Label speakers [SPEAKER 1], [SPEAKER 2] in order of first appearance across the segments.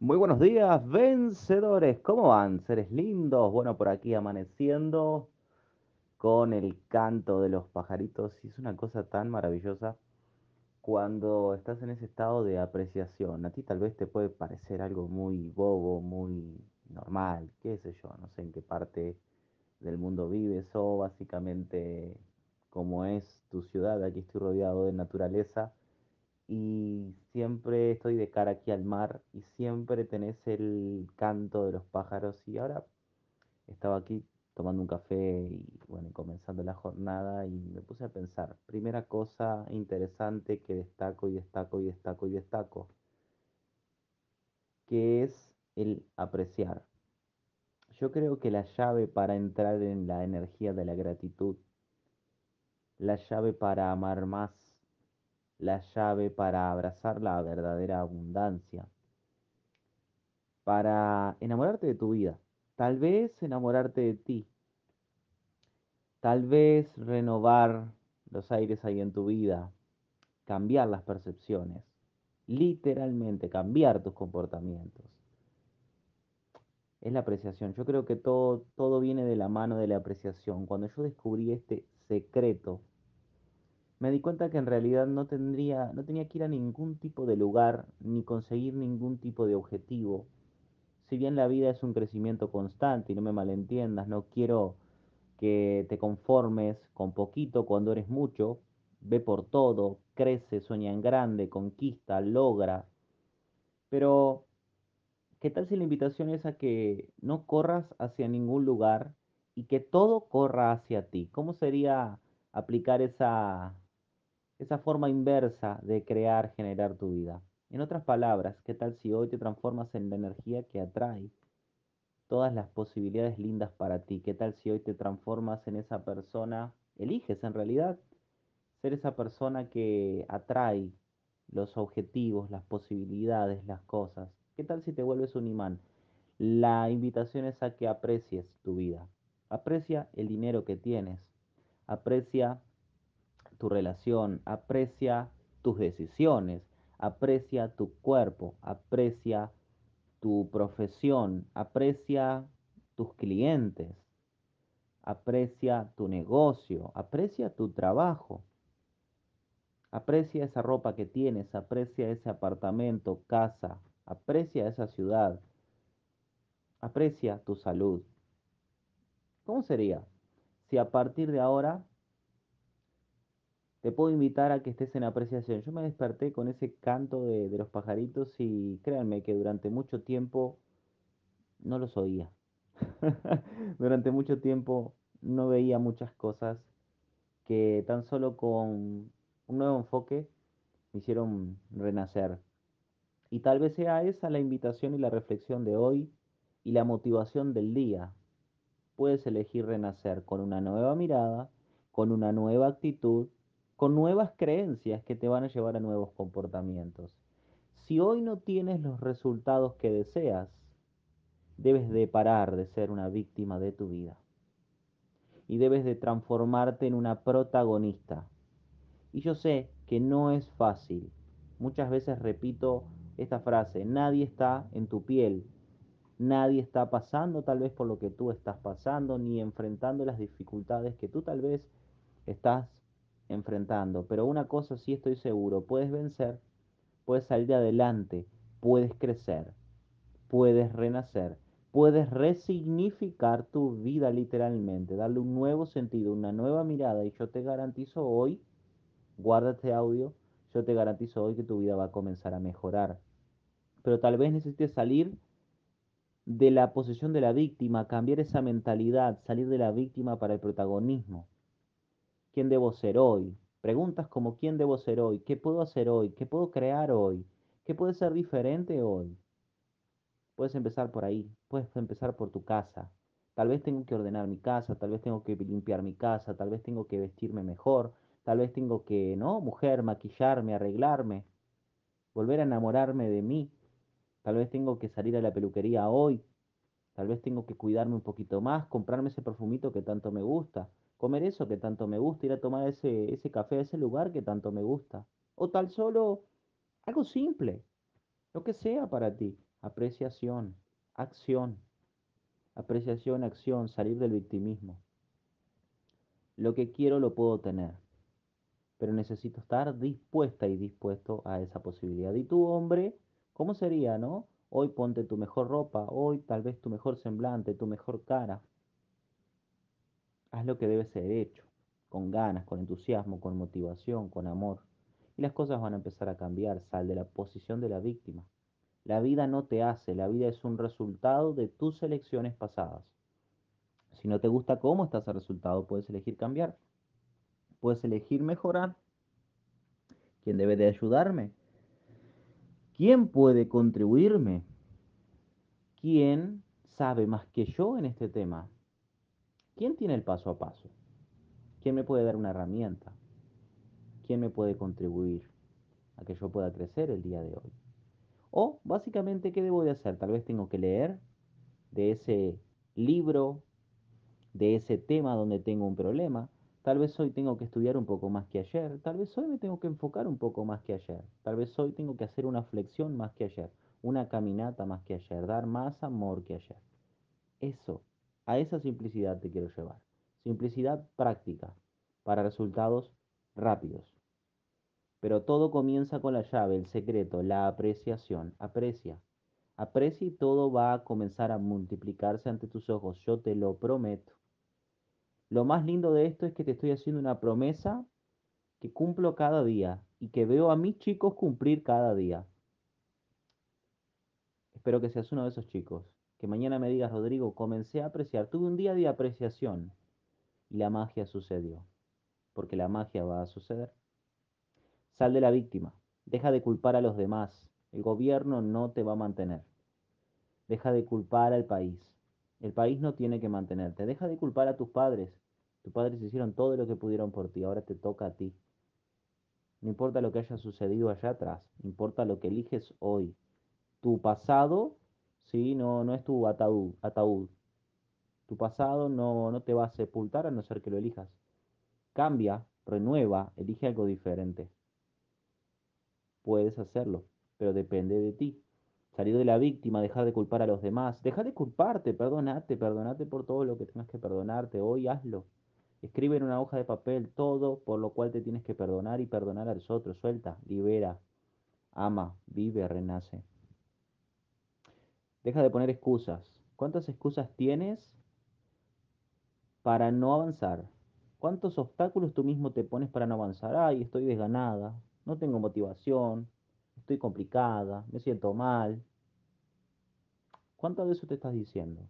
[SPEAKER 1] Muy buenos días, vencedores. ¿Cómo van? Seres lindos. Bueno, por aquí amaneciendo con el canto de los pajaritos. Y es una cosa tan maravillosa cuando estás en ese estado de apreciación. A ti tal vez te puede parecer algo muy bobo, muy normal, qué sé yo, no sé en qué parte del mundo vives o básicamente como es tu ciudad. Aquí estoy rodeado de naturaleza y siempre estoy de cara aquí al mar y siempre tenés el canto de los pájaros y ahora estaba aquí tomando un café y bueno, comenzando la jornada y me puse a pensar, primera cosa interesante que destaco y destaco y destaco y destaco, que es el apreciar. Yo creo que la llave para entrar en la energía de la gratitud, la llave para amar más, la llave para abrazar la verdadera abundancia, para enamorarte de tu vida, tal vez enamorarte de ti, tal vez renovar los aires ahí en tu vida, cambiar las percepciones, literalmente cambiar tus comportamientos. Es la apreciación. Yo creo que todo, todo viene de la mano de la apreciación. Cuando yo descubrí este secreto me di cuenta que en realidad no tendría, no tenía que ir a ningún tipo de lugar ni conseguir ningún tipo de objetivo. Si bien la vida es un crecimiento constante y no me malentiendas, no quiero que te conformes con poquito cuando eres mucho, ve por todo, crece, sueña en grande, conquista, logra. Pero, ¿qué tal si la invitación es a que no corras hacia ningún lugar y que todo corra hacia ti? ¿Cómo sería aplicar esa esa forma inversa de crear, generar tu vida. En otras palabras, ¿qué tal si hoy te transformas en la energía que atrae todas las posibilidades lindas para ti? ¿Qué tal si hoy te transformas en esa persona, eliges en realidad ser esa persona que atrae los objetivos, las posibilidades, las cosas? ¿Qué tal si te vuelves un imán? La invitación es a que aprecies tu vida. Aprecia el dinero que tienes. Aprecia tu relación, aprecia tus decisiones, aprecia tu cuerpo, aprecia tu profesión, aprecia tus clientes, aprecia tu negocio, aprecia tu trabajo, aprecia esa ropa que tienes, aprecia ese apartamento, casa, aprecia esa ciudad, aprecia tu salud. ¿Cómo sería si a partir de ahora te puedo invitar a que estés en apreciación. Yo me desperté con ese canto de, los pajaritos y créanme que durante mucho tiempo no los oía. durante mucho tiempo no veía muchas cosas que tan solo con un nuevo enfoque me hicieron renacer. Y tal vez sea esa la invitación y la reflexión de hoy y la motivación del día. Puedes elegir renacer con una nueva mirada, con una nueva actitud con nuevas creencias que te van a llevar a nuevos comportamientos. Si hoy no tienes los resultados que deseas, debes de parar de ser una víctima de tu vida y debes de transformarte en una protagonista. Y yo sé que no es fácil. Muchas veces repito esta frase, nadie está en tu piel, nadie está pasando tal vez por lo que tú estás pasando, ni enfrentando las dificultades que tú tal vez estás enfrentando. Pero una cosa sí estoy seguro, puedes vencer, puedes salir adelante, puedes crecer, puedes renacer, puedes resignificar tu vida literalmente, darle un nuevo sentido, una nueva mirada. Y yo te garantizo hoy, guarda este audio, yo te garantizo hoy que tu vida va a comenzar a mejorar. Pero tal vez necesites salir de la posición de la víctima, cambiar esa mentalidad, salir de la víctima para el protagonismo. ¿Quién debo ser hoy? Preguntas como ¿quién debo ser hoy? ¿Qué puedo hacer hoy? ¿Qué puedo crear hoy? ¿Qué puede ser diferente hoy? Puedes empezar por ahí, puedes empezar por tu casa. Tal vez tengo que ordenar mi casa, tal vez tengo que limpiar mi casa, tal vez tengo que vestirme mejor, tal vez tengo que, ¿no? Mujer, maquillarme, arreglarme, volver a enamorarme de mí. Tal vez tengo que salir a la peluquería hoy, tal vez tengo que cuidarme un poquito más, comprarme ese perfumito que tanto me gusta, comer eso que tanto me gusta, ir a tomar ese, ese café a ese lugar que tanto me gusta. O tal solo algo simple, lo que sea para ti. apreciación, acción, apreciación, acción, salir del victimismo. Lo que quiero lo puedo tener, pero necesito estar dispuesta y dispuesto a esa posibilidad. Y tú, hombre, ¿cómo sería, no? Hoy ponte tu mejor ropa, hoy tal vez tu mejor semblante, tu mejor cara. Haz lo que debe ser hecho, con ganas, con entusiasmo, con motivación, con amor. Y las cosas van a empezar a cambiar. Sal de la posición de la víctima. La vida no te hace, la vida es un resultado de tus elecciones pasadas. Si no te gusta cómo está ese resultado, puedes elegir cambiar. Puedes elegir mejorar. ¿Quién debe de ayudarme? ¿Quién puede contribuirme? ¿Quién sabe más que yo en este tema? ¿Quién tiene el paso a paso? ¿Quién me puede dar una herramienta? ¿Quién me puede contribuir a que yo pueda crecer el día de hoy? O básicamente, ¿qué debo de hacer? Tal vez tengo que leer de ese libro de ese tema donde tengo un problema. Tal vez hoy tengo que estudiar un poco más que ayer. Tal vez hoy me tengo que enfocar un poco más que ayer. Tal vez hoy tengo que hacer una flexión más que ayer. Una caminata más que ayer. Dar más amor que ayer. Eso, a esa simplicidad te quiero llevar. Simplicidad práctica para resultados rápidos. Pero todo comienza con la llave, el secreto, la apreciación. Aprecia. Aprecia y todo va a comenzar a multiplicarse ante tus ojos. Yo te lo prometo. Lo más lindo de esto es que te estoy haciendo una promesa que cumplo cada día y que veo a mis chicos cumplir cada día. Espero que seas uno de esos chicos. Que mañana me digas, Rodrigo, comencé a apreciar. Tuve un día de apreciación y la magia sucedió. Porque la magia va a suceder. Sal de la víctima. Deja de culpar a los demás. El gobierno no te va a mantener. Deja de culpar al país. El país no tiene que mantenerte. Deja de culpar a tus padres. Tus padres hicieron todo lo que pudieron por ti. Ahora te toca a ti. No importa lo que haya sucedido allá atrás. Importa lo que eliges hoy. Tu pasado, sí, no, no es tu ataúd. ataúd. Tu pasado no, no te va a sepultar a no ser que lo elijas. Cambia, renueva, elige algo diferente. Puedes hacerlo, pero depende de ti salir de la víctima, dejar de culpar a los demás, dejar de culparte, perdonate, perdonate por todo lo que tengas que perdonarte, hoy hazlo. Escribe en una hoja de papel todo por lo cual te tienes que perdonar y perdonar a los otros, suelta, libera, ama, vive, renace. Deja de poner excusas. ¿Cuántas excusas tienes para no avanzar? ¿Cuántos obstáculos tú mismo te pones para no avanzar? Ay, estoy desganada, no tengo motivación, estoy complicada, me siento mal. ¿Cuánto de eso te estás diciendo?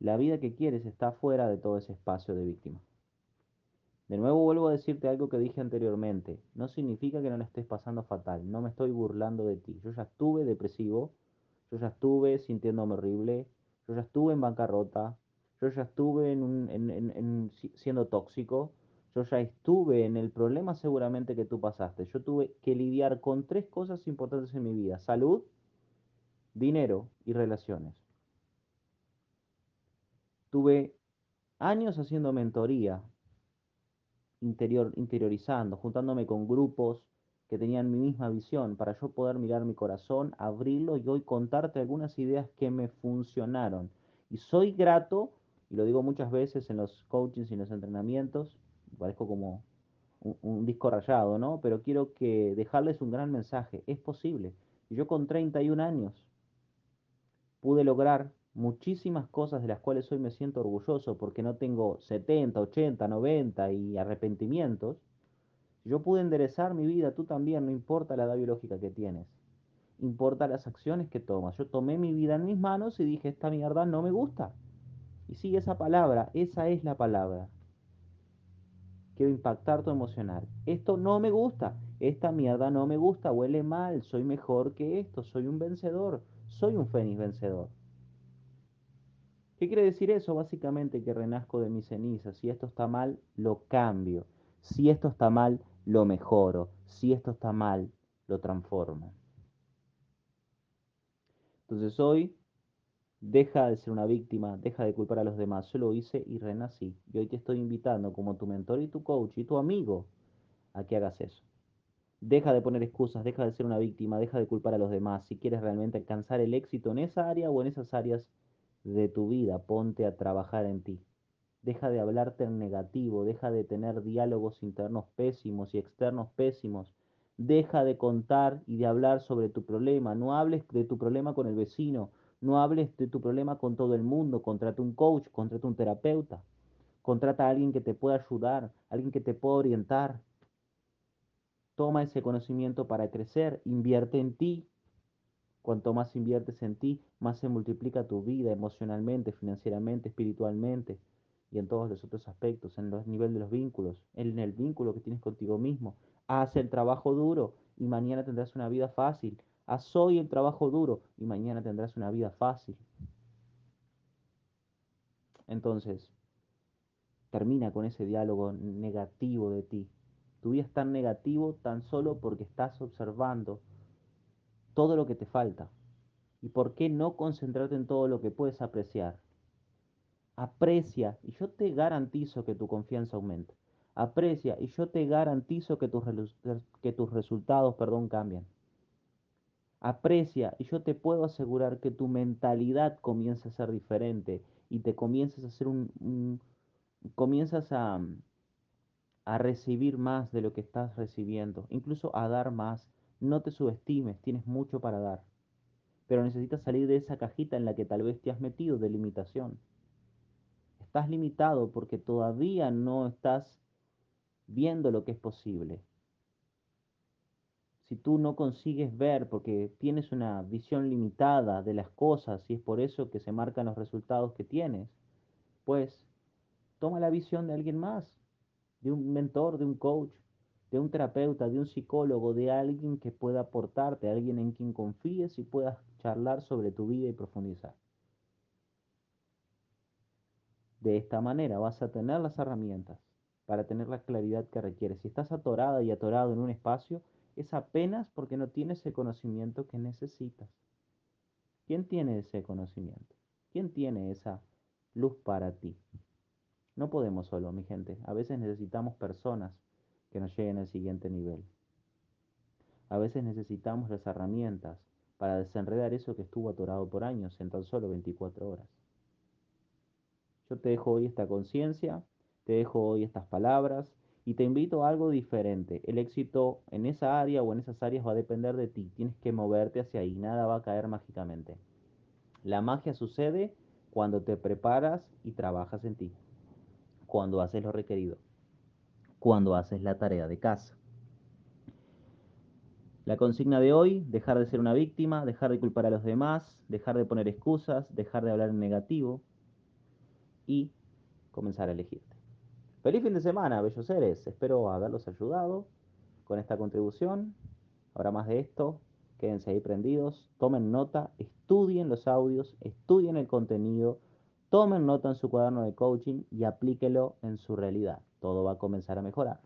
[SPEAKER 1] La vida que quieres está fuera de todo ese espacio de víctima. De nuevo vuelvo a decirte algo que dije anteriormente. No significa que no la estés pasando fatal. No me estoy burlando de ti. Yo ya estuve depresivo. Yo ya estuve sintiéndome horrible. Yo ya estuve en bancarrota. Yo ya estuve en, siendo tóxico. Yo ya estuve en el problema seguramente que tú pasaste. Yo tuve que lidiar con tres cosas importantes en mi vida. Salud, dinero y relaciones. Tuve años haciendo mentoría, interior, interiorizando, juntándome con grupos que tenían mi misma visión para yo poder mirar mi corazón, abrirlo y hoy contarte algunas ideas que me funcionaron. Y soy grato, y lo digo muchas veces en los coachings y en los entrenamientos, parezco como un, disco rayado, ¿no? Pero quiero que dejarles un gran mensaje. Es posible. Yo con 31 años pude lograr muchísimas cosas de las cuales hoy me siento orgulloso porque no tengo 70, 80, 90 y arrepentimientos. Yo pude enderezar mi vida, tú también, no importa la edad biológica que tienes. Importa las acciones que tomas. Yo tomé mi vida en mis manos y dije, esta mierda no me gusta. Y sí, esa palabra, esa es la palabra quiero impactar tu emocional. Esto no me gusta, esta mierda no me gusta, huele mal, soy mejor que esto, soy un vencedor, soy un fénix vencedor. ¿Qué quiere decir eso? Básicamente que renazco de mis cenizas. Si esto está mal, lo cambio. Si esto está mal, lo mejoro. Si esto está mal, lo transformo. Entonces hoy Deja de ser una víctima, deja de culpar a los demás. Yo lo hice y renací. Y hoy te estoy invitando como tu mentor y tu coach y tu amigo a que hagas eso. Deja de poner excusas, deja de ser una víctima, deja de culpar a los demás. Si quieres realmente alcanzar el éxito en esa área o en esas áreas de tu vida, ponte a trabajar en ti. Deja de hablarte en negativo, deja de tener diálogos internos pésimos y externos pésimos. Deja de contar y de hablar sobre tu problema. No hables de tu problema con el vecino. No hables de tu problema con todo el mundo. Contrata un coach, contrata un terapeuta. Contrata a alguien que te pueda ayudar, alguien que te pueda orientar. Toma ese conocimiento para crecer, invierte en ti. Cuanto más inviertes en ti, más se multiplica tu vida emocionalmente, financieramente, espiritualmente y en todos los otros aspectos, en el nivel de los vínculos, en el vínculo que tienes contigo mismo. Haz el trabajo duro y mañana tendrás una vida fácil. Haz hoy el trabajo duro y mañana tendrás una vida fácil. Entonces, termina con ese diálogo negativo de ti. Tu vida es tan negativo tan solo porque estás observando todo lo que te falta. ¿Y por qué no concentrarte en todo lo que puedes apreciar? Aprecia y yo te garantizo que tu confianza aumenta. Aprecia y yo te garantizo que tus, que tus resultados perdón, cambian. Aprecia y yo te puedo asegurar que tu mentalidad comienza a ser diferente y te comienzas a hacer un, comienzas a, a recibir más de lo que estás recibiendo, incluso a dar más. No te subestimes, tienes mucho para dar, pero necesitas salir de esa cajita en la que tal vez te has metido de limitación. Estás limitado porque todavía no estás viendo lo que es posible. Si tú no consigues ver porque tienes una visión limitada de las cosas y es por eso que se marcan los resultados que tienes, pues toma la visión de alguien más, de un mentor, de un coach, de un terapeuta, de un psicólogo, de alguien que pueda aportarte, alguien en quien confíes y puedas charlar sobre tu vida y profundizar. De esta manera vas a tener las herramientas para tener la claridad que requieres. Si estás atorada y atorado en un espacio, es apenas porque no tienes el conocimiento que necesitas. ¿Quién tiene ese conocimiento? ¿Quién tiene esa luz para ti? No podemos solo, mi gente. A veces necesitamos personas que nos lleguen al siguiente nivel. A veces necesitamos las herramientas para desenredar eso que estuvo atorado por años en tan solo 24 horas. Yo te dejo hoy esta conciencia, te dejo hoy estas palabras y te invito a algo diferente. El éxito en esa área o en esas áreas va a depender de ti. Tienes que moverte hacia ahí, nada va a caer mágicamente. La magia sucede cuando te preparas y trabajas en ti, cuando haces lo requerido, cuando haces la tarea de casa. La consigna de hoy, dejar de ser una víctima, dejar de culpar a los demás, dejar de poner excusas, dejar de hablar en negativo, y comenzar a elegirte. Feliz fin de semana, bellos seres. Espero haberlos ayudado con esta contribución. Ahora más de esto, quédense ahí prendidos, tomen nota, estudien los audios, estudien el contenido, tomen nota en su cuaderno de coaching y aplíquelo en su realidad. Todo va a comenzar a mejorar.